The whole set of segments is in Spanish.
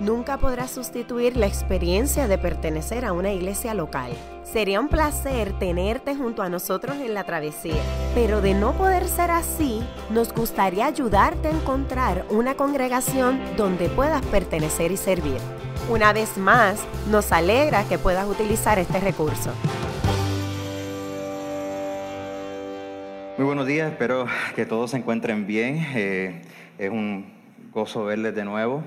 nunca podrá sustituir la experiencia de pertenecer a una iglesia local. Sería un placer tenerte junto a nosotros en la travesía, pero de no poder ser así, nos gustaría ayudarte a encontrar una congregación donde puedas pertenecer y servir. Una vez más, nos alegra que puedas utilizar este recurso. Muy buenos días, espero que todos se encuentren bien. Eh, es un gozo verles de nuevo.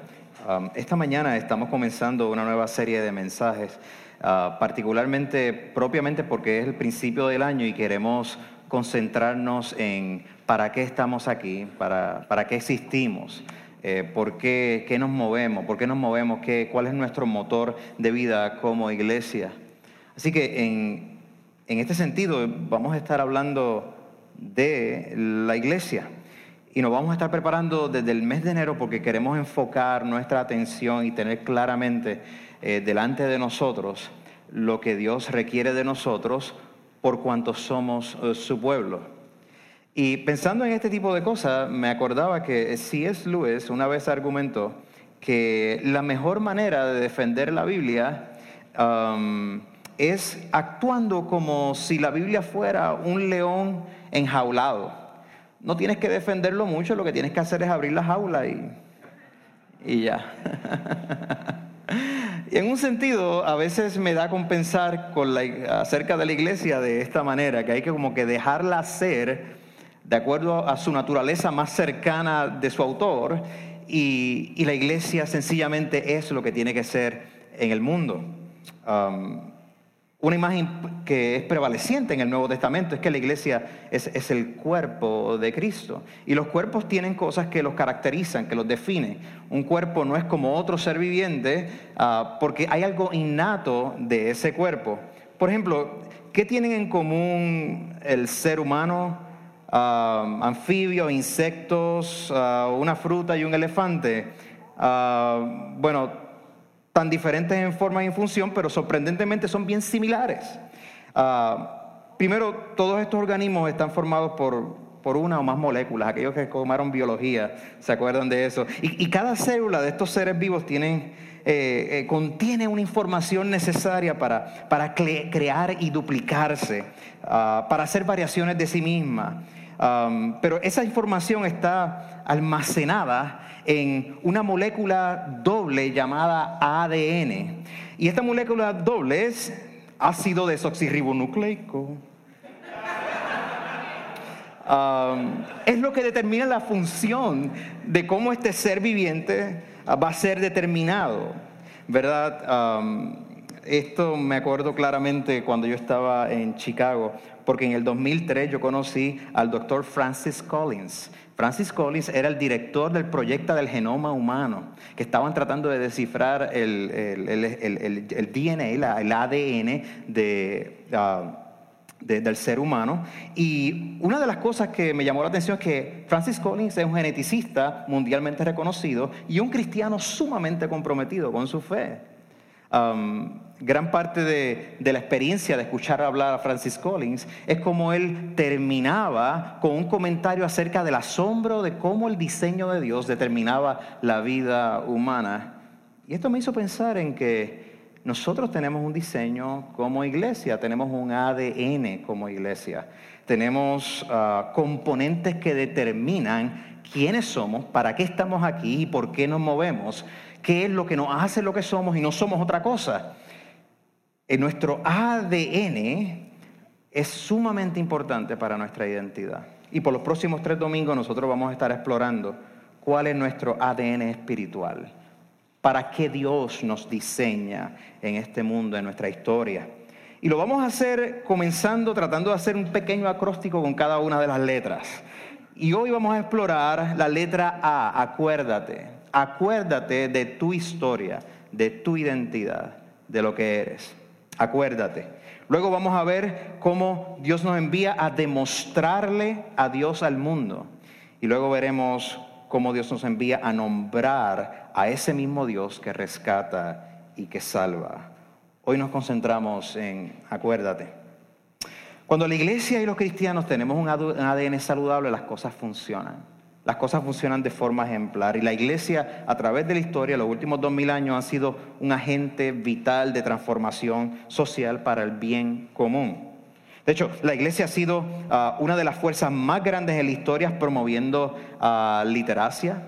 Um, esta mañana estamos comenzando una nueva serie de mensajes, uh, particularmente, propiamente porque es el principio del año y queremos concentrarnos en para qué estamos aquí, para, para qué existimos. Eh, por qué, qué, nos movemos, por qué nos movemos, qué, cuál es nuestro motor de vida como iglesia. Así que en, en este sentido vamos a estar hablando de la iglesia. Y nos vamos a estar preparando desde el mes de enero porque queremos enfocar nuestra atención y tener claramente eh, delante de nosotros lo que Dios requiere de nosotros por cuanto somos eh, su pueblo. Y pensando en este tipo de cosas, me acordaba que C.S. Lewis una vez argumentó que la mejor manera de defender la Biblia um, es actuando como si la Biblia fuera un león enjaulado no tienes que defenderlo mucho, lo que tienes que hacer es abrir la jaula y, y ya. y en un sentido, a veces me da con pensar con la, acerca de la iglesia de esta manera, que hay que como que dejarla ser de acuerdo a su naturaleza más cercana de su autor, y, y la iglesia sencillamente es lo que tiene que ser en el mundo. Um, una imagen que es prevaleciente en el Nuevo Testamento es que la iglesia es, el cuerpo de Cristo. Y los cuerpos tienen cosas que los caracterizan, que los definen. Un cuerpo no es como otro ser viviente ah, porque hay algo innato de ese cuerpo. Por ejemplo, ¿qué tienen en común el ser humano, uh, anfibios, insectos, ah, una fruta y un elefante? bueno, tan diferentes en forma y en función, pero sorprendentemente son bien similares. Ah, primero, todos estos organismos están formados por, por una o más moléculas. Aquellos que tomaron biología se acuerdan de eso. Y, cada célula de estos seres vivos tienen, eh, eh, contiene una información necesaria para, para crear y duplicarse, ah, para hacer variaciones de sí misma. pero esa información está almacenada en una molécula doble llamada ADN. Y esta molécula doble es ácido desoxirribonucleico. es lo que determina la función de cómo este ser viviente va a ser determinado, ¿verdad? Esto me acuerdo claramente cuando yo estaba en Chicago, porque en el 2003 yo conocí al doctor Francis Collins. Francis Collins era el director del proyecto del genoma humano, que estaban tratando de descifrar el, DNA, el ADN ah, de, del ser humano. Y una de las cosas que me llamó la atención es que Francis Collins es un geneticista mundialmente reconocido y un cristiano sumamente comprometido con su fe. Um, gran parte de, la experiencia de escuchar hablar a Francis Collins es como él terminaba con un comentario acerca del asombro de cómo el diseño de Dios determinaba la vida humana. Y esto me hizo pensar en que nosotros tenemos un diseño como iglesia, tenemos un ADN como iglesia, tenemos ah, componentes que determinan quiénes somos, para qué estamos aquí y por qué nos movemos, qué es lo que nos hace lo que somos y no somos otra cosa en nuestro ADN es sumamente importante para nuestra identidad. Y por los próximos tres domingos nosotros vamos a estar explorando cuál es nuestro ADN espiritual, para qué Dios nos diseña en este mundo, en nuestra historia. Y lo vamos a hacer comenzando tratando de hacer un pequeño acróstico con cada una de las letras. Y hoy vamos a explorar la letra A, acuérdate, acuérdate de tu historia, de tu identidad, de lo que eres acuérdate. Luego vamos a ver cómo Dios nos envía a demostrarle a Dios al mundo. Y luego veremos cómo Dios nos envía a nombrar a ese mismo Dios que rescata y que salva. Hoy nos concentramos en, acuérdate, cuando la iglesia y los cristianos tenemos un ADN saludable, las cosas funcionan. Las cosas funcionan de forma ejemplar y la iglesia a través de la historia, los últimos dos mil años, ha sido un agente vital de transformación social para el bien común. De hecho, la iglesia ha sido ah, una de las fuerzas más grandes en la historia promoviendo uh, literacia,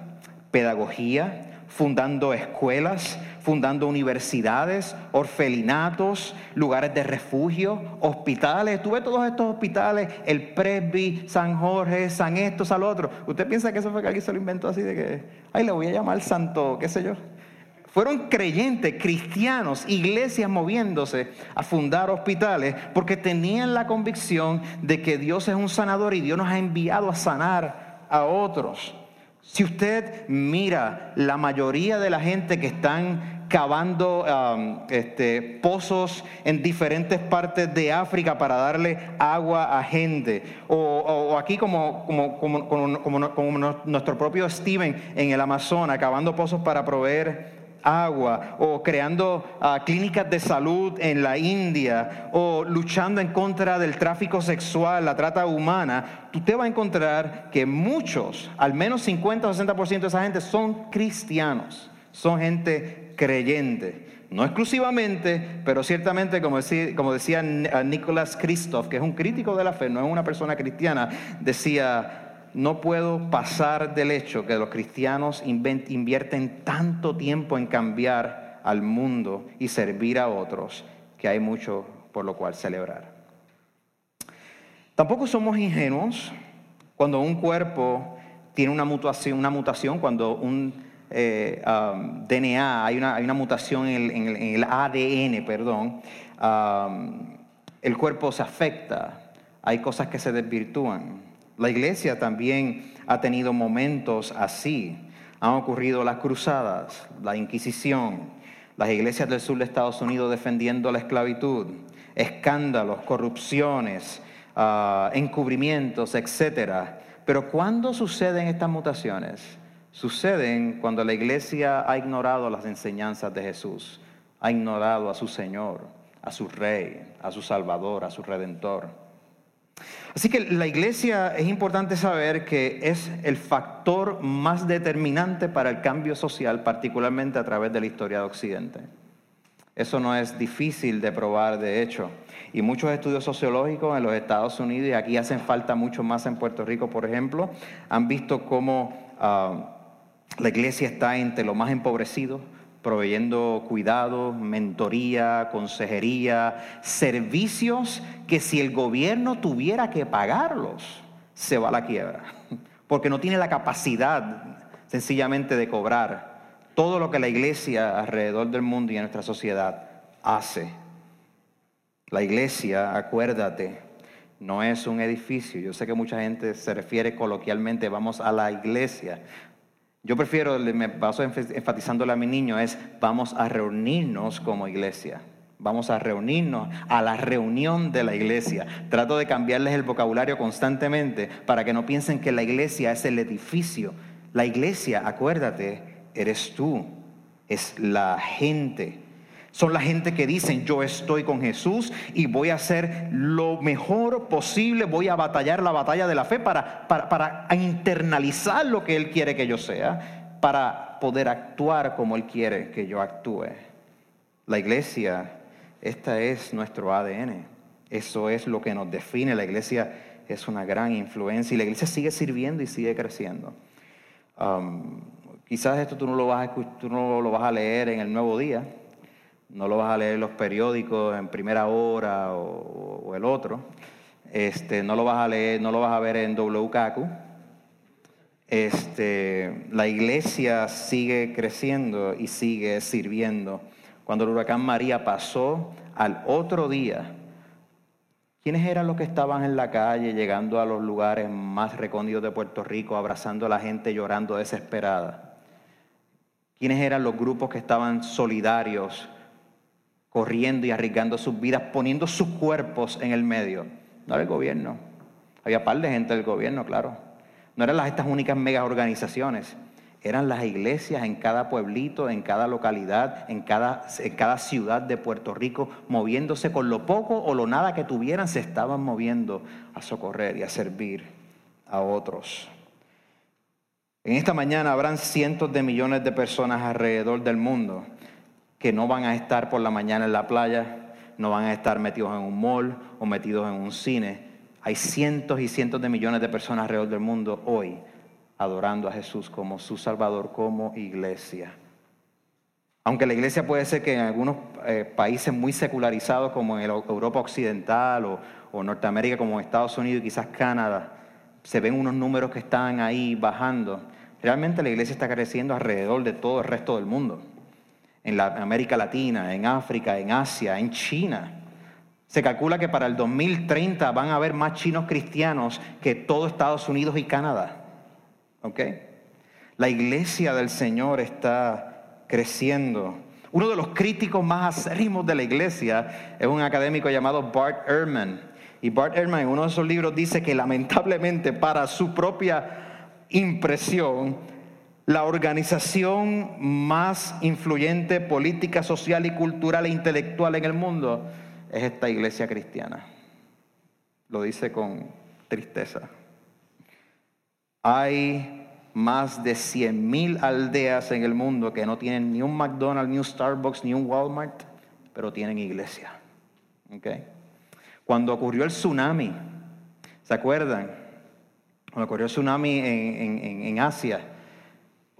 pedagogía, fundando escuelas, fundando universidades, orfelinatos, lugares de refugio, hospitales. Tú ves todos estos hospitales, el Presby, San Jorge, San esto, San otro. ¿Usted piensa que eso fue que alguien se lo inventó así de que, ay, le voy a llamar santo, qué sé yo? Fueron creyentes, cristianos, iglesias moviéndose a fundar hospitales porque tenían la convicción de que Dios es un sanador y Dios nos ha enviado a sanar a otros. Si usted mira la mayoría de la gente que están cavando um, este, pozos en diferentes partes de África para darle agua a gente, o, aquí como, como, nuestro propio Steven en el Amazonas, cavando pozos para proveer agua, o creando ah, clínicas de salud en la India, o luchando en contra del tráfico sexual, la trata humana, usted va a encontrar que muchos, al menos 50 o 60% de esa gente son cristianos, son gente creyente. No exclusivamente, pero ciertamente, como decía, como decía Nicholas Christoph, que es un crítico de la fe, no es una persona cristiana, decía, no puedo pasar del hecho que los cristianos invierten tanto tiempo en cambiar al mundo y servir a otros, que hay mucho por lo cual celebrar. Tampoco somos ingenuos cuando un cuerpo tiene una mutación, una mutación cuando un eh, um, DNA, hay una, mutación en el, ADN, perdón, um, el cuerpo se afecta, hay cosas que se desvirtúan. La iglesia también ha tenido momentos así. Han ocurrido las cruzadas, la Inquisición, las iglesias del sur de Estados Unidos defendiendo la esclavitud, escándalos, corrupciones, ah, encubrimientos, etc. Pero ¿cuándo suceden estas mutaciones? Suceden cuando la iglesia ha ignorado las enseñanzas de Jesús, ha ignorado a su Señor, a su Rey, a su Salvador, a su Redentor. Así que la iglesia es importante saber que es el factor más determinante para el cambio social, particularmente a través de la historia de Occidente. Eso no es difícil de probar, de hecho. Y muchos estudios sociológicos en los Estados Unidos, y aquí hacen falta mucho más en Puerto Rico, por ejemplo, han visto cómo ah, la iglesia está entre los más empobrecidos, proveyendo cuidado, mentoría, consejería, servicios que si el gobierno tuviera que pagarlos, se va a la quiebra, porque no tiene la capacidad sencillamente de cobrar todo lo que la iglesia alrededor del mundo y en nuestra sociedad hace. La iglesia, acuérdate, no es un edificio. Yo sé que mucha gente se refiere coloquialmente, vamos a la iglesia. Yo prefiero, me paso enfatizándole a mi niño, es vamos a reunirnos como iglesia. Vamos a reunirnos a la reunión de la iglesia. Trato de cambiarles el vocabulario constantemente para que no piensen que la iglesia es el edificio. La iglesia, acuérdate, eres tú, es la gente. Son la gente que dicen, yo estoy con Jesús y voy a hacer lo mejor posible, voy a batallar la batalla de la fe para, para, internalizar lo que Él quiere que yo sea, para poder actuar como Él quiere que yo actúe. La iglesia, esta es nuestro ADN, eso es lo que nos define, la iglesia es una gran influencia y la iglesia sigue sirviendo y sigue creciendo. Um, quizás esto tú no, lo vas a, tú no lo vas a leer en el nuevo día, no lo vas a leer en los periódicos en primera hora o, el otro, este, no lo vas a leer, no lo vas a ver en WKQ. Este, la iglesia sigue creciendo y sigue sirviendo. Cuando el huracán María pasó al otro día, ¿quiénes eran los que estaban en la calle, llegando a los lugares más recónditos de Puerto Rico, abrazando a la gente, llorando desesperada? ¿Quiénes eran los grupos que estaban solidarios corriendo y arriesgando sus vidas, poniendo sus cuerpos en el medio. No era el gobierno. Había par de gente del gobierno, claro. No eran las, estas únicas mega organizaciones. Eran las iglesias en cada pueblito, en cada localidad, en cada, en cada ciudad de Puerto Rico, moviéndose con lo poco o lo nada que tuvieran, se estaban moviendo a socorrer y a servir a otros. En esta mañana habrán cientos de millones de personas alrededor del mundo que no van a estar por la mañana en la playa, no van a estar metidos en un mall o metidos en un cine. Hay cientos y cientos de millones de personas alrededor del mundo hoy adorando a Jesús como su Salvador, como iglesia. Aunque la iglesia puede ser que en algunos eh, países muy secularizados como en Europa Occidental o, o Norteamérica como Estados Unidos y quizás Canadá, se ven unos números que están ahí bajando. Realmente la iglesia está creciendo alrededor de todo el resto del mundo. En América Latina, en África, en Asia, en China. Se calcula que para el 2030 van a haber más chinos cristianos que todo Estados Unidos y Canadá. ¿Ok? La iglesia del Señor está creciendo. Uno de los críticos más acérrimos de la iglesia es un académico llamado Bart Ehrman. Y Bart Ehrman en uno de esos libros dice que lamentablemente para su propia impresión, la organización más influyente política, social y cultural e intelectual en el mundo es esta iglesia cristiana. Lo dice con tristeza. Hay más de 100 mil aldeas en el mundo que no tienen ni un McDonald's, ni un Starbucks, ni un Walmart, pero tienen iglesia. Cuando ocurrió el tsunami, ¿se acuerdan? Cuando ocurrió el tsunami en, en Asia,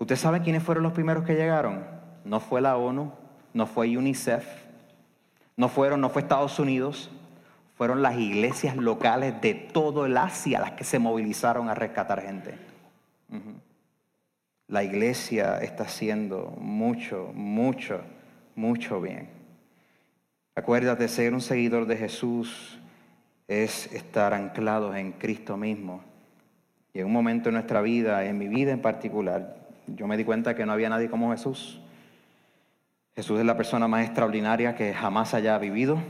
¿ustedes saben quiénes fueron los primeros que llegaron? No fue la ONU, no fue UNICEF, no fueron, no fue Estados Unidos, fueron las iglesias locales de todo el Asia las que se movilizaron a rescatar gente. La iglesia está haciendo mucho, mucho, mucho bien. Acuérdate, ser un seguidor de Jesús es estar anclados en Cristo mismo. Y en un momento en nuestra vida, en mi vida en particular, yo me di cuenta que no había nadie como Jesús. Jesús es la persona más extraordinaria que jamás haya vivido.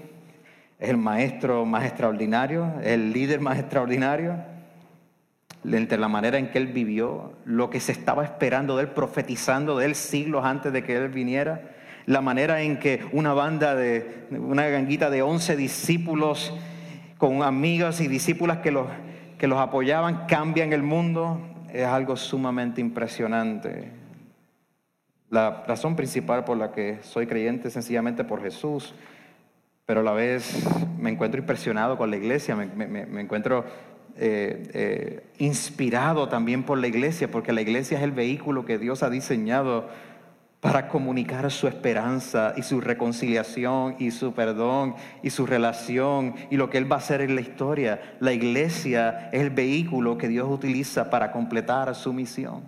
Es el maestro más extraordinario, el líder más extraordinario, entre la manera en que él vivió, lo que se estaba esperando de él, profetizando de él siglos antes de que él viniera, la manera en que una banda de, una ganguita de 11 discípulos con amigas y discípulas que los, que los apoyaban cambian el mundo, es algo sumamente impresionante. La razón principal por la que soy creyente es sencillamente por Jesús pero a la vez me encuentro impresionado con la iglesia, me, encuentro eh, eh, inspirado también por la iglesia, porque la iglesia es el vehículo que Dios ha diseñado para comunicar su esperanza y su reconciliación y su perdón y su relación y lo que Él va a hacer en la historia. La iglesia es el vehículo que Dios utiliza para completar su misión.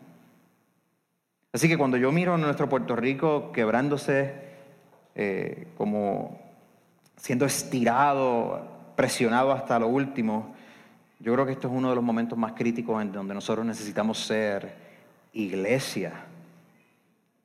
Así que cuando yo miro a nuestro Puerto Rico quebrándose eh, como siendo estirado, presionado hasta lo último, yo creo que esto es uno de los momentos más críticos en donde nosotros necesitamos ser iglesia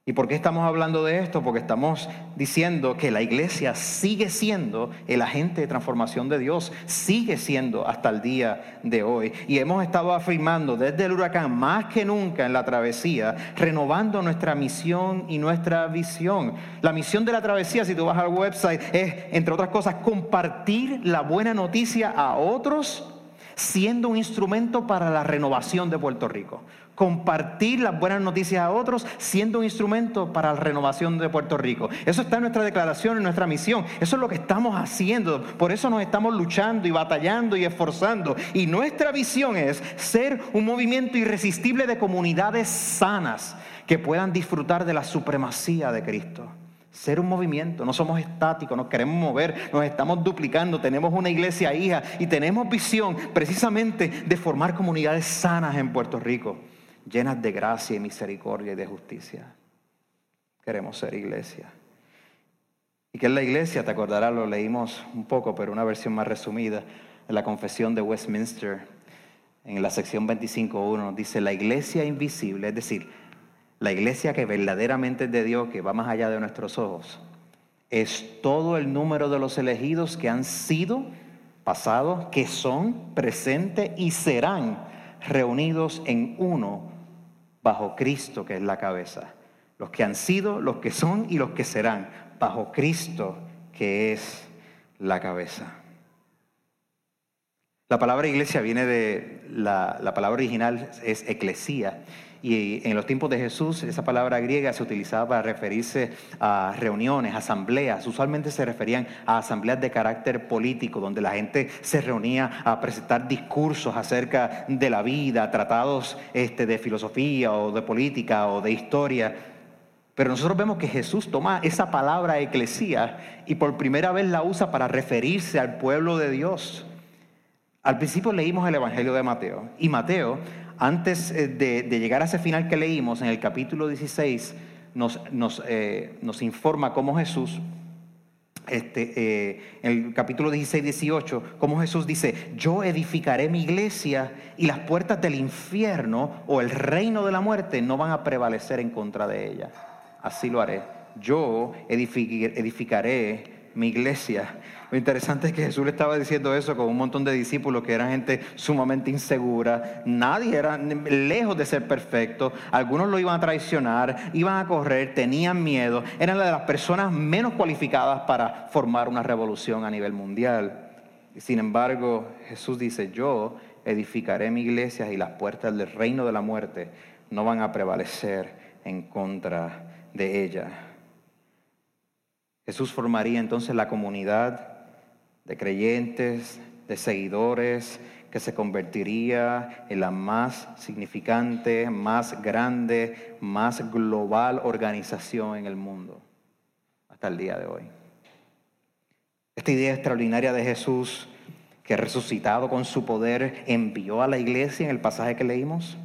¿Y por qué estamos hablando de esto? Porque estamos diciendo que la iglesia sigue siendo el agente de transformación de Dios, sigue siendo hasta el día de hoy. Y hemos estado afirmando desde el huracán más que nunca en la travesía, renovando nuestra misión y nuestra visión. La misión de la travesía, si tú vas al website, es, entre otras cosas, compartir la buena noticia a otros siendo un instrumento para la renovación de Puerto Rico compartir las buenas noticias a otros siendo un instrumento para la renovación de Puerto Rico. Eso está en nuestra declaración, en nuestra misión. Eso es lo que estamos haciendo. Por eso nos estamos luchando y batallando y esforzando. Y nuestra visión es ser un movimiento irresistible de comunidades sanas que puedan disfrutar de la supremacía de Cristo. Ser un movimiento, no somos estáticos, nos queremos mover, nos estamos duplicando, tenemos una iglesia hija y tenemos visión precisamente de formar comunidades sanas en Puerto Rico llenas de gracia y misericordia y de justicia. Queremos ser iglesia. ¿Y qué es la iglesia? Te acordarás, lo leímos un poco, pero una versión más resumida en la confesión de Westminster, en la sección 25.1, dice, la iglesia invisible, es decir, la iglesia que verdaderamente es de Dios, que va más allá de nuestros ojos, es todo el número de los elegidos que han sido, pasados, que son, presentes y serán reunidos en uno bajo Cristo, que es la cabeza. Los que han sido, los que son y los que serán, bajo Cristo, que es la cabeza. La palabra iglesia viene de, la, la palabra original es eclesía, y en los tiempos de Jesús esa palabra griega se utilizaba para referirse a reuniones, asambleas. Usualmente se referían a asambleas de carácter político, donde la gente se reunía a presentar discursos acerca de la vida, tratados este, de filosofía o de política o de historia. Pero nosotros vemos que Jesús toma esa palabra eclesía y por primera vez la usa para referirse al pueblo de Dios. Al principio leímos el Evangelio de Mateo y Mateo antes eh, de, llegar a ese final que leímos, en el capítulo 16, nos, eh, nos, informa cómo Jesús, este, eh, en el capítulo 16, 18, cómo Jesús dice, yo edificaré mi iglesia y las puertas del infierno o el reino de la muerte no van a prevalecer en contra de ella. Así lo haré. Yo edificaré mi iglesia. Lo interesante es que Jesús le estaba diciendo eso con un montón de discípulos que eran gente sumamente insegura. Nadie era lejos de ser perfecto. Algunos lo iban a traicionar, iban a correr, tenían miedo. Eran de las personas menos cualificadas para formar una revolución a nivel mundial. Sin embargo, Jesús dice, yo edificaré mi iglesia y las puertas del reino de la muerte no van a prevalecer en contra de ella. Jesús formaría entonces la comunidad de creyentes, de seguidores, que se convertiría en la más significante, más grande, más global organización en el mundo hasta el día de hoy. Esta idea extraordinaria de Jesús, que resucitado con su poder envió a la iglesia en el pasaje que leímos,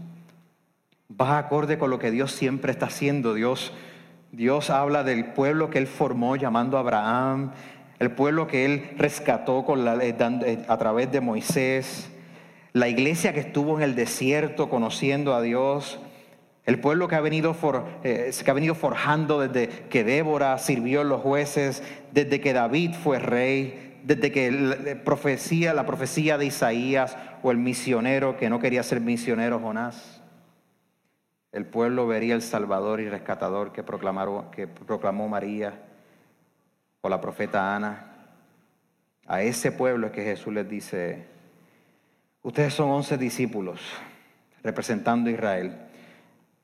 va acorde con lo que Dios siempre está haciendo. Dios Dios habla del pueblo que Él formó llamando a Abraham, el pueblo que Él rescató con la, eh, eh, a través de Moisés, la iglesia que estuvo en el desierto conociendo a Dios, el pueblo que ha venido, eh, ha venido forjando desde que Débora sirvió en los jueces, desde que David fue rey, desde que la profecía, la profecía de Isaías o el misionero que no quería ser misionero Jonás. El pueblo vería el Salvador y Rescatador que, que proclamó María o la profeta Ana. A ese pueblo es que Jesús les dice, ustedes son once discípulos representando Israel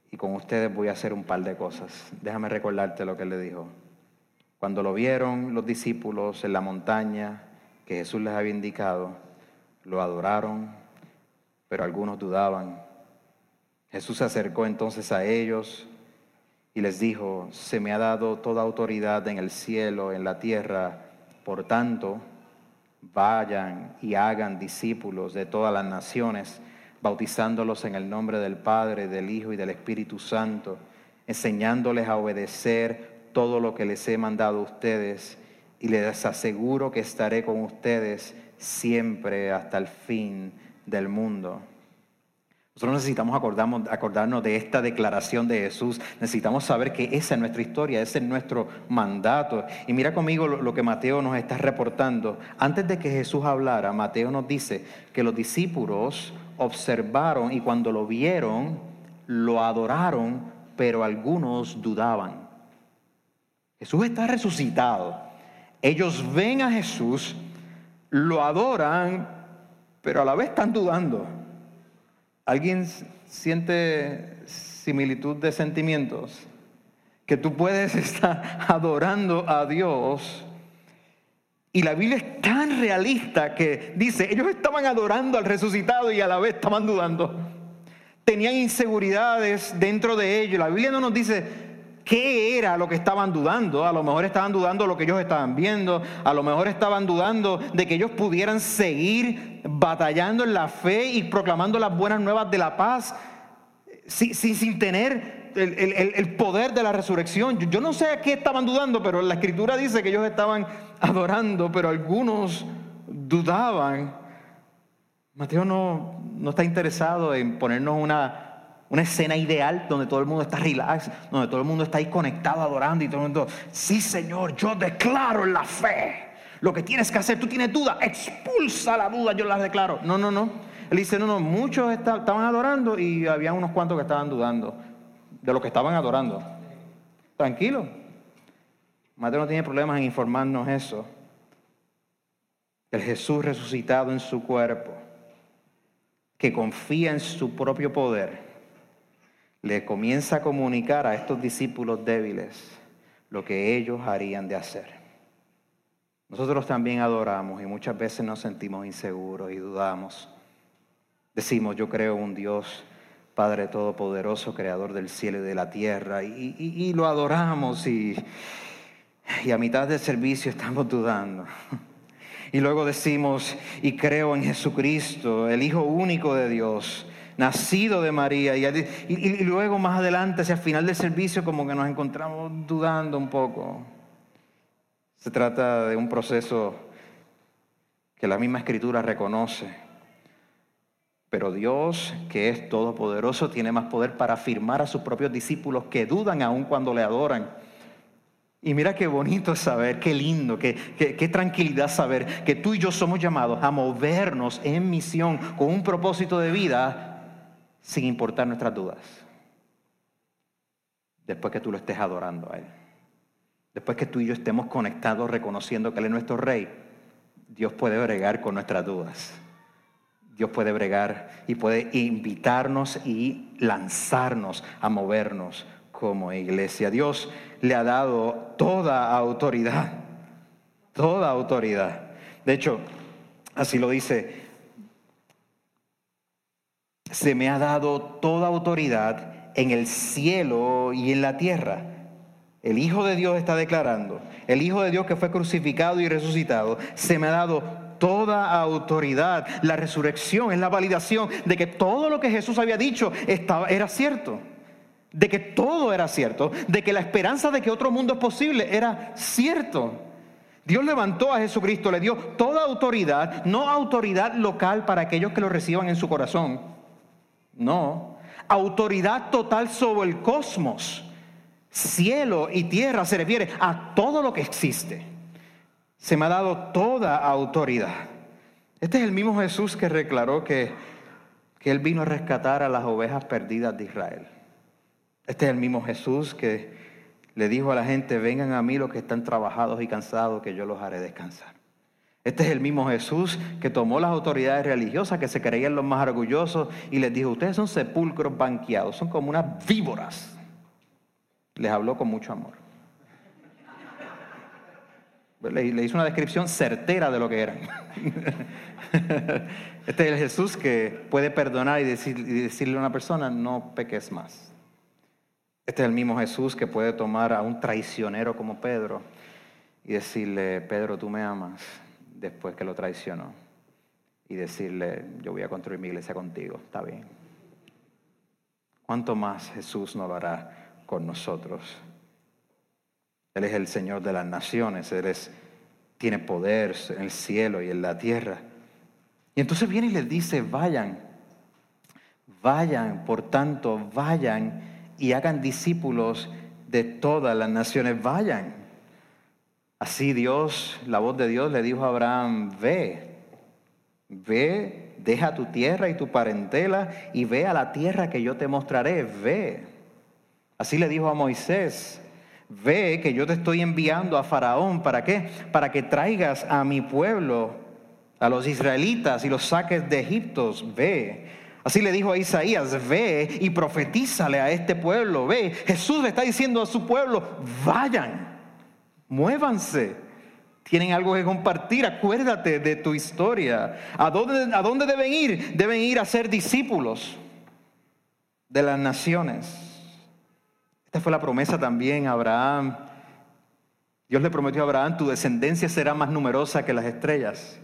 y con ustedes voy a hacer un par de cosas. Déjame recordarte lo que le dijo. Cuando lo vieron los discípulos en la montaña que Jesús les había indicado, lo adoraron, pero algunos dudaban. Jesús se acercó entonces a ellos y les dijo, se me ha dado toda autoridad en el cielo, en la tierra, por tanto, vayan y hagan discípulos de todas las naciones, bautizándolos en el nombre del Padre, del Hijo y del Espíritu Santo, enseñándoles a obedecer todo lo que les he mandado a ustedes, y les aseguro que estaré con ustedes siempre hasta el fin del mundo. Nosotros necesitamos acordarnos, de esta declaración de Jesús. Necesitamos saber que esa es nuestra historia, ese es nuestro mandato. Y mira conmigo lo, que Mateo nos está reportando. Antes de que Jesús hablara, Mateo nos dice que los discípulos observaron y cuando lo vieron, lo adoraron, pero algunos dudaban. Jesús está resucitado. Ellos ven a Jesús, lo adoran, pero a la vez están dudando. ¿Alguien siente similitud de sentimientos? Que tú puedes estar adorando a Dios y la Biblia es tan realista que dice, ellos estaban adorando al resucitado y a la vez estaban dudando. Tenían inseguridades dentro de ellos. La Biblia no nos dice, qué era lo que estaban dudando. A lo mejor estaban dudando lo que ellos estaban viendo. A lo mejor estaban dudando de que ellos pudieran seguir batallando en la fe y proclamando las buenas nuevas de la paz sin, sin, tener el, poder de la resurrección. Yo, no sé a qué estaban dudando, pero la escritura dice que ellos estaban adorando, pero algunos dudaban. Mateo no, no está interesado en ponernos una una escena ideal donde todo el mundo está relax, donde todo el mundo está ahí conectado, adorando y todo el mundo, sí Señor, yo declaro la fe. Lo que tienes que hacer, tú tienes duda, expulsa la duda, yo la declaro. No, no, no. Él dice, no, no, muchos estaban adorando y había unos cuantos que estaban dudando de lo que estaban adorando. Tranquilo. Mateo no tiene problemas en informarnos eso. El Jesús resucitado en su cuerpo, que confía en su propio poder, le comienza a comunicar a estos discípulos débiles lo que ellos harían de hacer. Nosotros también adoramos y muchas veces nos sentimos inseguros y dudamos. Decimos, yo creo un Dios, Padre Todopoderoso, Creador del cielo y de la tierra, y, lo adoramos y, y a mitad del servicio estamos dudando. Y luego decimos, y creo en Jesucristo, el Hijo único de Dios, nacido de María. Y, luego más adelante, hacia el final del servicio, como que nos encontramos dudando un poco. Se trata de un proceso que la misma escritura reconoce. Pero Dios, que es todopoderoso, tiene más poder para afirmar a sus propios discípulos que dudan aun cuando le adoran. Y mira qué bonito saber, qué lindo, qué, qué, tranquilidad saber que tú y yo somos llamados a movernos en misión con un propósito de vida sin importar nuestras dudas. Después que tú lo estés adorando a Él. Después que tú y yo estemos conectados reconociendo que Él es nuestro Rey, Dios puede bregar con nuestras dudas. Dios puede bregar y puede invitarnos y lanzarnos a movernos como iglesia. Dios le ha dado toda autoridad, toda autoridad. De hecho, así lo dice, se me ha dado toda autoridad en el cielo y en la tierra. El Hijo de Dios está declarando, el Hijo de Dios que fue crucificado y resucitado, se me ha dado toda autoridad. La resurrección es la validación de que todo lo que Jesús había dicho estaba, era cierto. De que todo era cierto. De que la esperanza de que otro mundo es posible era cierto. Dios levantó a Jesucristo, le dio toda autoridad, no autoridad local para aquellos que lo reciban en su corazón. No, autoridad total sobre el cosmos cielo y tierra se refiere a todo lo que existe. Se me ha dado toda autoridad. Este es el mismo Jesús que declaró que, que Él vino a rescatar a las ovejas perdidas de Israel. Este es el mismo Jesús que le dijo a la gente, vengan a mí los que están trabajados y cansados, que yo los haré descansar. Este es el mismo Jesús que tomó las autoridades religiosas que se creían los más orgullosos y les dijo, ustedes son sepulcros banqueados, son como unas víboras les habló con mucho amor. Le, hizo una descripción certera de lo que eran. Este es el Jesús que puede perdonar y, decirle a una persona, no peques más. Este es el mismo Jesús que puede tomar a un traicionero como Pedro y decirle, Pedro, tú me amas, después que lo traicionó. Y decirle, yo voy a construir mi iglesia contigo, está bien. ¿Cuánto más Jesús nos lo hará con nosotros. Él es el Señor de las naciones, Él es, tiene poder en el cielo y en la tierra. Y entonces viene y les dice, vayan, vayan, por tanto, vayan y hagan discípulos de todas las naciones, vayan. Así Dios, la voz de Dios le dijo a Abraham, ve, ve, deja tu tierra y tu parentela y ve a la tierra que yo te mostraré, ve. Así le dijo a Moisés, ve que yo te estoy enviando a Faraón, ¿para qué? Para que traigas a mi pueblo, a los israelitas y los saques de Egipto, ve. Así le dijo a Isaías, ve y profetízale a este pueblo, ve. Jesús le está diciendo a su pueblo, vayan, muévanse. Tienen algo que compartir, acuérdate de tu historia. ¿A dónde, ¿A dónde deben ir? Deben ir a ser discípulos de las naciones. Esta fue la promesa también a Abraham. Dios le prometió a Abraham, tu descendencia será más numerosa que las estrellas.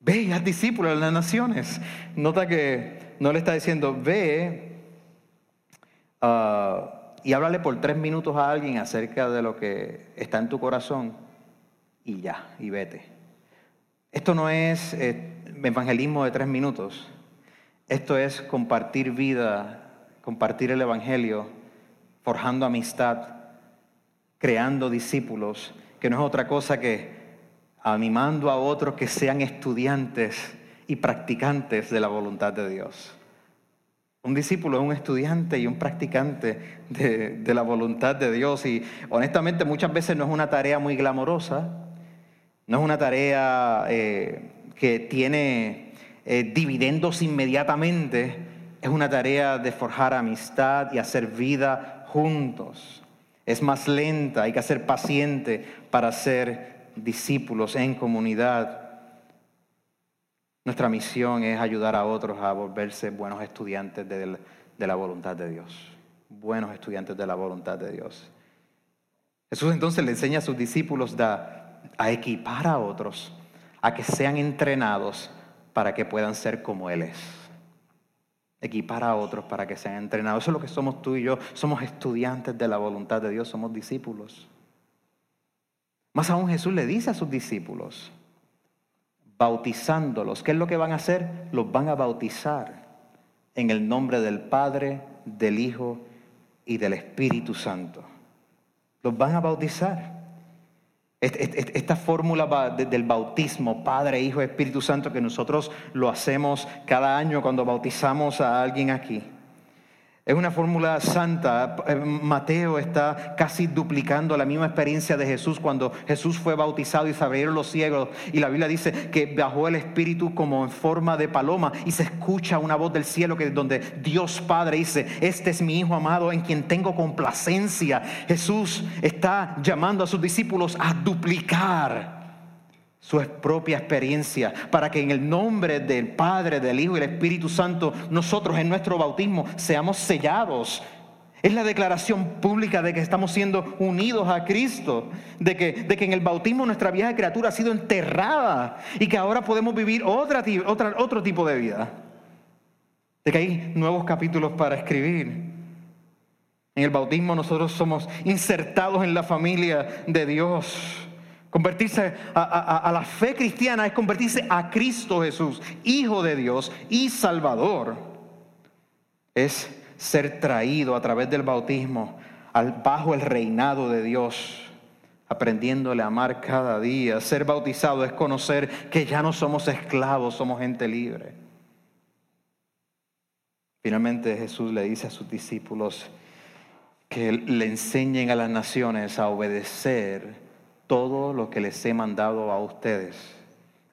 Ve y haz discípulos de las naciones. Nota que no le está diciendo, ve ah, y háblale por tres minutos a alguien acerca de lo que está en tu corazón y ya, y vete. Esto no es eh, evangelismo de tres minutos. Esto es compartir vida compartir el Evangelio, forjando amistad, creando discípulos, que no es otra cosa que animando a otros que sean estudiantes y practicantes de la voluntad de Dios. Un discípulo es un estudiante y un practicante de, la voluntad de Dios. Y honestamente muchas veces no es una tarea muy glamorosa, no es una tarea eh, que tiene eh, dividendos inmediatamente, es una tarea de forjar amistad y hacer vida juntos. Es más lenta, hay que ser paciente para ser discípulos en comunidad. Nuestra misión es ayudar a otros a volverse buenos estudiantes de, la voluntad de Dios. Buenos estudiantes de la voluntad de Dios. Jesús entonces le enseña a sus discípulos a equipar a otros, a que sean entrenados para que puedan ser como Él es. Equipar a otros para que sean entrenados. Eso es lo que somos tú y yo. Somos estudiantes de la voluntad de Dios, somos discípulos. Más aún Jesús le dice a sus discípulos, bautizándolos. ¿Qué es lo que van a hacer? Los van a bautizar en el nombre del Padre, del Hijo y del Espíritu Santo. Los van a bautizar. Esta fórmula del bautismo, Padre, Hijo, Espíritu Santo, que nosotros lo hacemos cada año cuando bautizamos a alguien aquí es una fórmula santa. Eh, Mateo está casi duplicando la misma experiencia de Jesús cuando Jesús fue bautizado y se abrieron los ciegos. Y la Biblia dice que bajó el Espíritu como en forma de paloma y se escucha una voz del cielo que donde Dios Padre dice, este es mi Hijo amado en quien tengo complacencia. Jesús está llamando a sus discípulos a duplicar su propia experiencia, para que en el nombre del Padre, del Hijo y del Espíritu Santo, nosotros en nuestro bautismo seamos sellados. Es la declaración pública de que estamos siendo unidos a Cristo, de que, de que en el bautismo nuestra vieja criatura ha sido enterrada y que ahora podemos vivir otra, otra, otro tipo de vida, de que hay nuevos capítulos para escribir. En el bautismo nosotros somos insertados en la familia de Dios. Convertirse a, la fe cristiana es convertirse a Cristo Jesús, Hijo de Dios y Salvador. Es ser traído a través del bautismo bajo el reinado de Dios, aprendiéndole a amar cada día. Ser bautizado es conocer que ya no somos esclavos, somos gente libre. Finalmente Jesús le dice a sus discípulos que le enseñen a las naciones a obedecer todo lo que les he mandado a ustedes,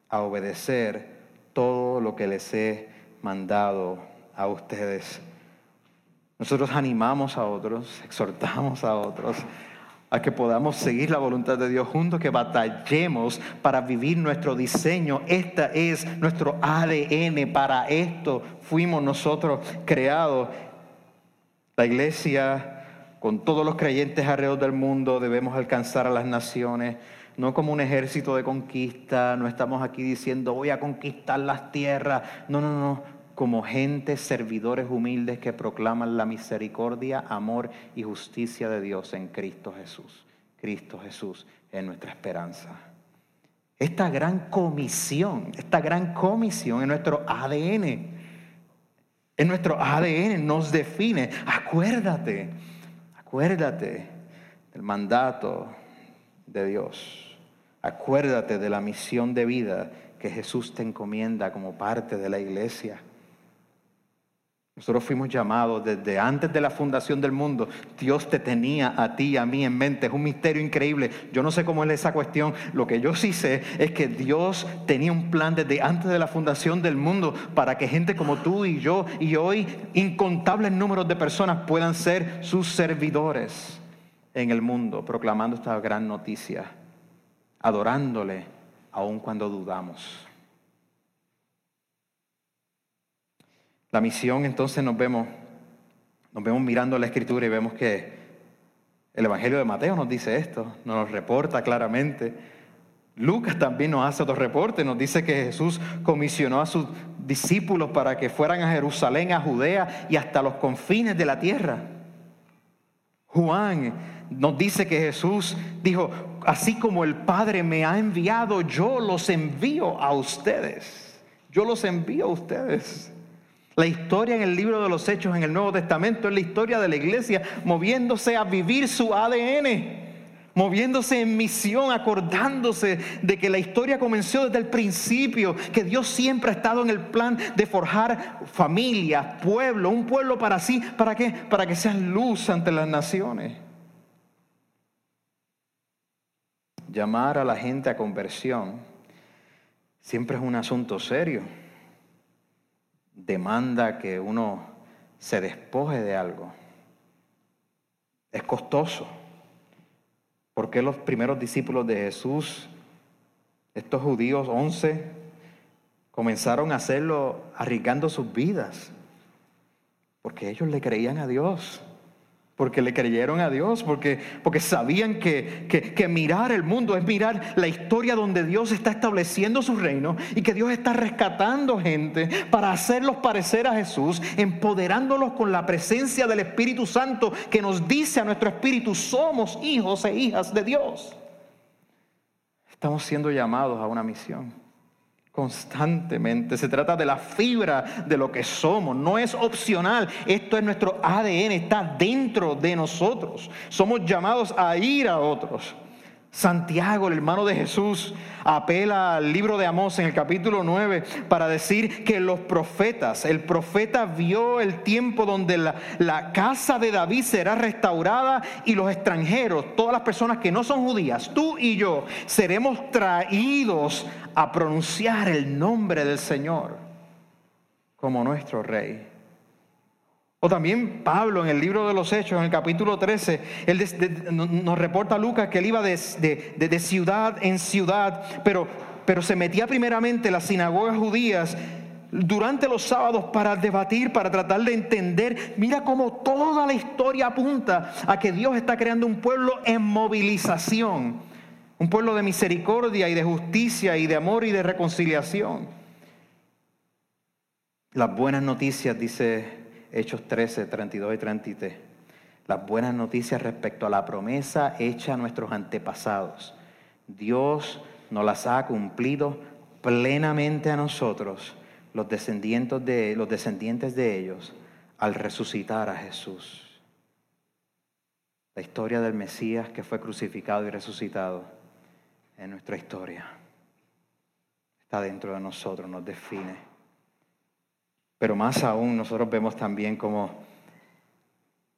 a obedecer todo lo que les he mandado a ustedes. Nosotros animamos a otros, exhortamos a otros a que podamos seguir la voluntad de Dios juntos, que batallemos para vivir nuestro diseño. Esta es nuestro ADN, para esto fuimos nosotros creados. La iglesia con todos los creyentes alrededor del mundo debemos alcanzar a las naciones, no como un ejército de conquista, no estamos aquí diciendo voy a conquistar las tierras, no, no, no, como gente, servidores humildes que proclaman la misericordia, amor y justicia de Dios en Cristo Jesús. Cristo Jesús es nuestra esperanza. Esta gran comisión, esta gran comisión en nuestro ADN, en nuestro ADN nos define. Acuérdate Acuérdate del mandato de Dios. Acuérdate de la misión de vida que Jesús te encomienda como parte de la iglesia. Nosotros fuimos llamados desde antes de la fundación del mundo. Dios te tenía a ti y a mí en mente. Es un misterio increíble. Yo no sé cómo es esa cuestión. Lo que yo sí sé es que Dios tenía un plan desde antes de la fundación del mundo para que gente como tú y yo y hoy incontables números de personas puedan ser sus servidores en el mundo, proclamando esta gran noticia, adorándole aun cuando dudamos. La misión entonces nos vemos, nos vemos mirando la escritura y vemos que el Evangelio de Mateo nos dice esto, nos reporta claramente. Lucas también nos hace otro reporte, nos dice que Jesús comisionó a sus discípulos para que fueran a Jerusalén, a Judea y hasta los confines de la tierra. Juan nos dice que Jesús dijo, así como el Padre me ha enviado, yo los envío a ustedes. Yo los envío a ustedes. La historia en el libro de los Hechos en el Nuevo Testamento es la historia de la iglesia moviéndose a vivir su ADN, moviéndose en misión, acordándose de que la historia comenzó desde el principio, que Dios siempre ha estado en el plan de forjar familias, pueblo, un pueblo para sí, ¿para qué? Para que sean luz ante las naciones. Llamar a la gente a conversión siempre es un asunto serio. Demanda que uno se despoje de algo. Es costoso. ¿Por qué los primeros discípulos de Jesús, estos judíos, once, comenzaron a hacerlo arriesgando sus vidas? Porque ellos le creían a Dios porque le creyeron a Dios, porque, porque sabían que, que, mirar el mundo es mirar la historia donde Dios está estableciendo su reino y que Dios está rescatando gente para hacerlos parecer a Jesús, empoderándolos con la presencia del Espíritu Santo que nos dice a nuestro espíritu, somos hijos e hijas de Dios. Estamos siendo llamados a una misión constantemente. Se trata de la fibra de lo que somos. No es opcional. Esto es nuestro ADN. Está dentro de nosotros. Somos llamados a ir a otros. Santiago, el hermano de Jesús, apela al libro de Amós en el capítulo 9 para decir que los profetas, el profeta vio el tiempo donde la, la, casa de David será restaurada y los extranjeros, todas las personas que no son judías, tú y yo, seremos traídos a pronunciar el nombre del Señor como nuestro rey. O también Pablo en el libro de los Hechos, en el capítulo 13, él nos reporta a Lucas que él iba de, ciudad en ciudad, pero, pero se metía primeramente en las sinagogas judías durante los sábados para debatir, para tratar de entender. Mira cómo toda la historia apunta a que Dios está creando un pueblo en movilización, un pueblo de misericordia y de justicia y de amor y de reconciliación. Las buenas noticias, dice Hechos 13, 32 y 33. Las buenas noticias respecto a la promesa hecha a nuestros antepasados. Dios nos las ha cumplido plenamente a nosotros, los descendientes de, los descendientes de ellos, al resucitar a Jesús. La historia del Mesías que fue crucificado y resucitado en nuestra historia está dentro de nosotros, nos define. Pero más aún nosotros vemos también cómo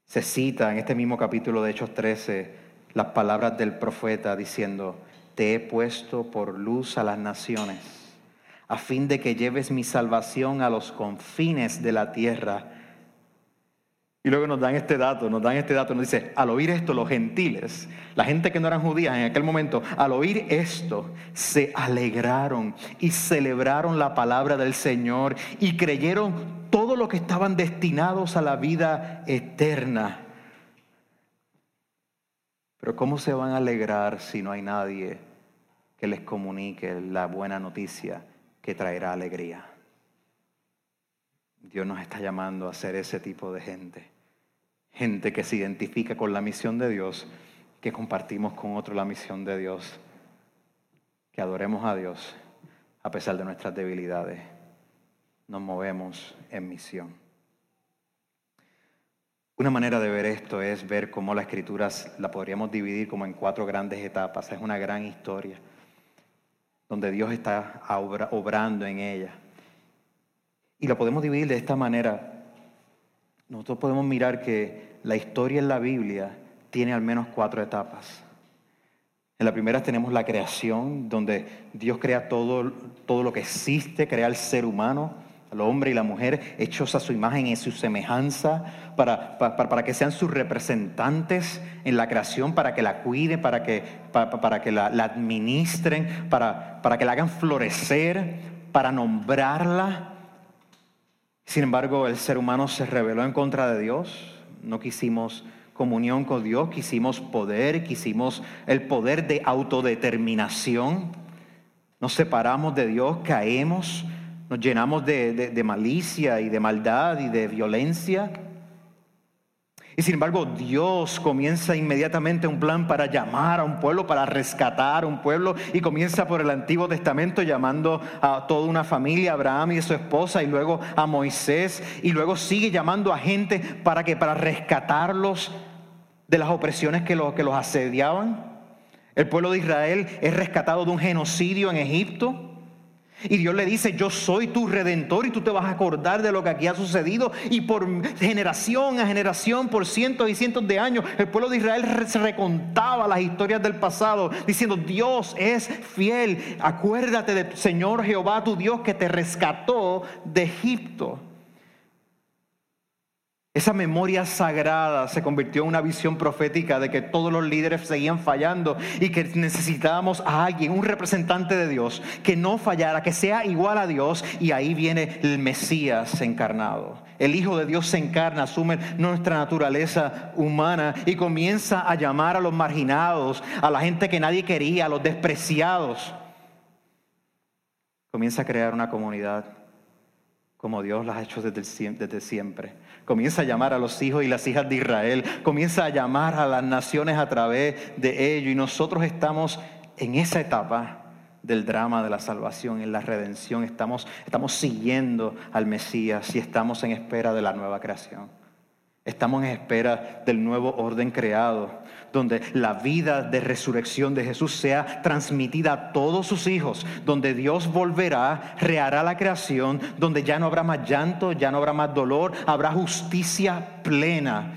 se cita en este mismo capítulo de Hechos 13 las palabras del profeta diciendo, te he puesto por luz a las naciones, a fin de que lleves mi salvación a los confines de la tierra y luego nos dan este dato, nos dan este dato, nos dice, al oír esto los gentiles, la gente que no eran judías en aquel momento, al oír esto, se alegraron y celebraron la palabra del Señor y creyeron todo lo que estaban destinados a la vida eterna. Pero ¿cómo se van a alegrar si no hay nadie que les comunique la buena noticia que traerá alegría? Dios nos está llamando a ser ese tipo de gente gente que se identifica con la misión de Dios, que compartimos con otros la misión de Dios, que adoremos a Dios a pesar de nuestras debilidades. Nos movemos en misión. Una manera de ver esto es ver cómo la escritura la podríamos dividir como en cuatro grandes etapas. Es una gran historia donde Dios está obrando en ella. Y la podemos dividir de esta manera. Nosotros podemos mirar que la historia en la Biblia tiene al menos cuatro etapas. En la primera tenemos la creación, donde Dios crea todo, todo lo que existe, crea al ser humano, al hombre y la mujer, hechos a su imagen y su semejanza, para, para, que sean sus representantes en la creación, para que la cuiden, para que, para, que la, la administren, para, para que la hagan florecer, para nombrarla. Sin embargo, el ser humano se rebeló en contra de Dios no quisimos comunión con Dios, quisimos poder, quisimos el poder de autodeterminación. Nos separamos de Dios, caemos, nos llenamos de, malicia y de maldad y de violencia. Y sin embargo, Dios comienza inmediatamente un plan para llamar a un pueblo, para rescatar a un pueblo, y comienza por el Antiguo Testamento llamando a toda una familia, Abraham y su esposa, y luego a Moisés, y luego sigue llamando a gente para que para rescatarlos de las opresiones que que los asediaban. El pueblo de Israel es rescatado de un genocidio en Egipto. Y Dios le dice, yo soy tu redentor y tú te vas a acordar de lo que aquí ha sucedido. Y por generación a generación, por cientos y cientos de años, el pueblo de Israel se recontaba las historias del pasado, diciendo, Dios es fiel. Acuérdate de Señor Jehová, tu Dios, que te rescató de Egipto. Esa memoria sagrada se convirtió en una visión profética de que todos los líderes seguían fallando y que necesitábamos a alguien, un representante de Dios, que no fallara, que sea igual a Dios. Y ahí viene el Mesías encarnado. El Hijo de Dios se encarna, asume nuestra naturaleza humana y comienza a llamar a los marginados, a la gente que nadie quería, a los despreciados. Comienza a crear una comunidad como Dios las ha hecho desde, siempre. Comienza a llamar a los hijos y las hijas de Israel, comienza a llamar a las naciones a través de ello y nosotros estamos en esa etapa del drama de la salvación, en la redención, estamos, estamos siguiendo al Mesías y estamos en espera de la nueva creación. Estamos en espera del nuevo orden creado, donde la vida de resurrección de Jesús sea transmitida a todos sus hijos, donde Dios volverá, rehará la creación, donde ya no habrá más llanto, ya no habrá más dolor, habrá justicia plena.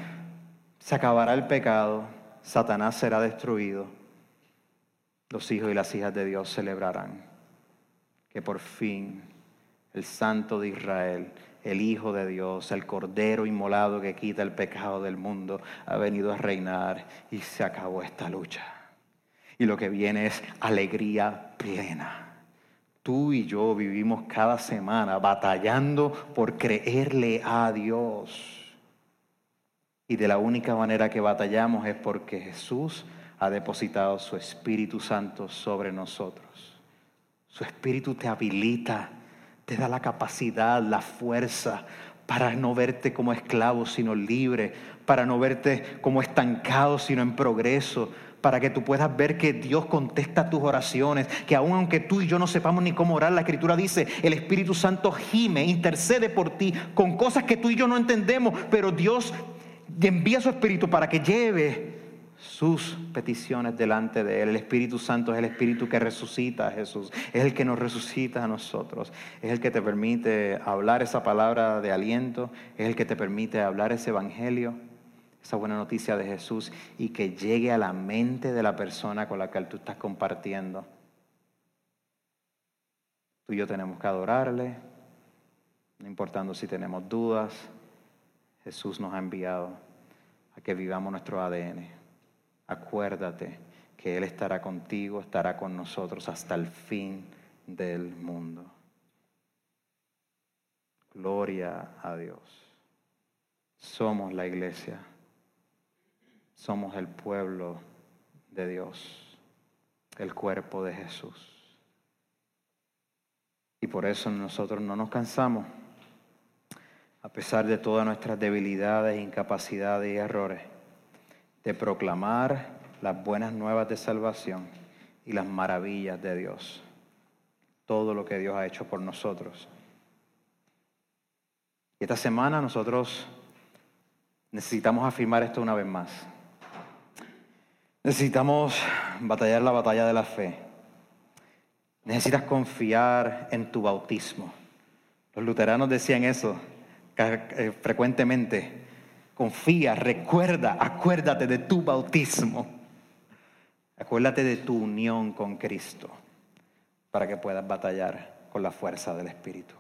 Se acabará el pecado, Satanás será destruido. Los hijos y las hijas de Dios celebrarán que por fin el Santo de Israel el Hijo de Dios, el Cordero inmolado que quita el pecado del mundo, ha venido a reinar y se acabó esta lucha. Y lo que viene es alegría plena. Tú y yo vivimos cada semana batallando por creerle a Dios. Y de la única manera que batallamos es porque Jesús ha depositado su Espíritu Santo sobre nosotros. Su Espíritu te habilita te da la capacidad, la fuerza para no verte como esclavo, sino libre, para no verte como estancado, sino en progreso, para que tú puedas ver que Dios contesta tus oraciones, que aun aunque tú y yo no sepamos ni cómo orar, la Escritura dice, el Espíritu Santo gime, intercede por ti con cosas que tú y yo no entendemos, pero Dios envía su Espíritu para que lleve sus peticiones delante de Él. El Espíritu Santo es el Espíritu que resucita a Jesús, es el que nos resucita a nosotros, es el que te permite hablar esa palabra de aliento, es el que te permite hablar ese Evangelio, esa buena noticia de Jesús y que llegue a la mente de la persona con la que tú estás compartiendo. Tú y yo tenemos que adorarle, no importando si tenemos dudas, Jesús nos ha enviado a que vivamos nuestro ADN acuérdate que Él estará contigo, estará con nosotros hasta el fin del mundo. Gloria a Dios. Somos la iglesia. Somos el pueblo de Dios, el cuerpo de Jesús. Y por eso nosotros no nos cansamos, a pesar de todas nuestras debilidades, incapacidades y errores de proclamar las buenas nuevas de salvación y las maravillas de Dios. Todo lo que Dios ha hecho por nosotros. Y esta semana nosotros necesitamos afirmar esto una vez más. Necesitamos batallar la batalla de la fe. Necesitas confiar en tu bautismo. Los luteranos decían eso eh, frecuentemente. Confía, recuerda, acuérdate de tu bautismo. Acuérdate de tu unión con Cristo para que puedas batallar con la fuerza del Espíritu.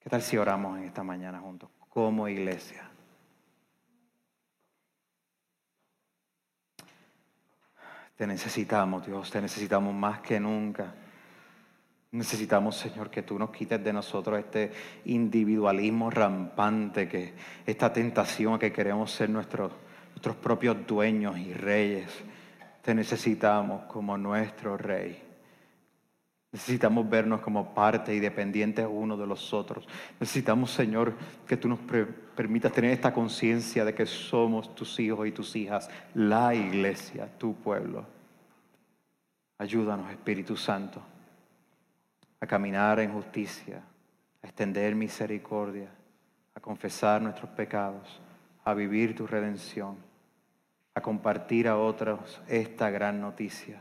¿Qué tal si oramos en esta mañana juntos como iglesia? Te necesitamos, Dios, te necesitamos más que nunca. Necesitamos, Señor, que tú nos quites de nosotros este individualismo rampante, que esta tentación a que queremos ser nuestros, nuestros propios dueños y reyes. Te necesitamos como nuestro rey. Necesitamos vernos como parte y dependientes uno de los otros. Necesitamos, Señor, que tú nos permitas tener esta conciencia de que somos tus hijos y tus hijas, la iglesia, tu pueblo. Ayúdanos, Espíritu Santo a caminar en justicia, a extender misericordia, a confesar nuestros pecados, a vivir tu redención, a compartir a otros esta gran noticia,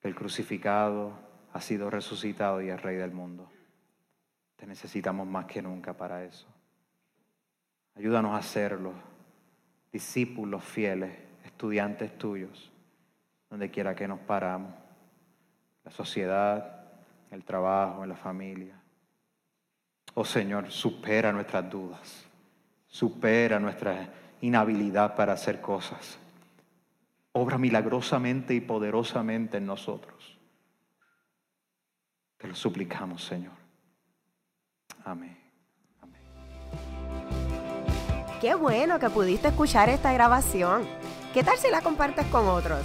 que el crucificado ha sido resucitado y es rey del mundo. Te necesitamos más que nunca para eso. Ayúdanos a serlo, discípulos fieles, estudiantes tuyos, donde quiera que nos paramos, la sociedad, el trabajo, en la familia. Oh Señor, supera nuestras dudas, supera nuestra inhabilidad para hacer cosas. Obra milagrosamente y poderosamente en nosotros. Te lo suplicamos, Señor. Amén. Amén. Qué bueno que pudiste escuchar esta grabación. ¿Qué tal si la compartes con otros?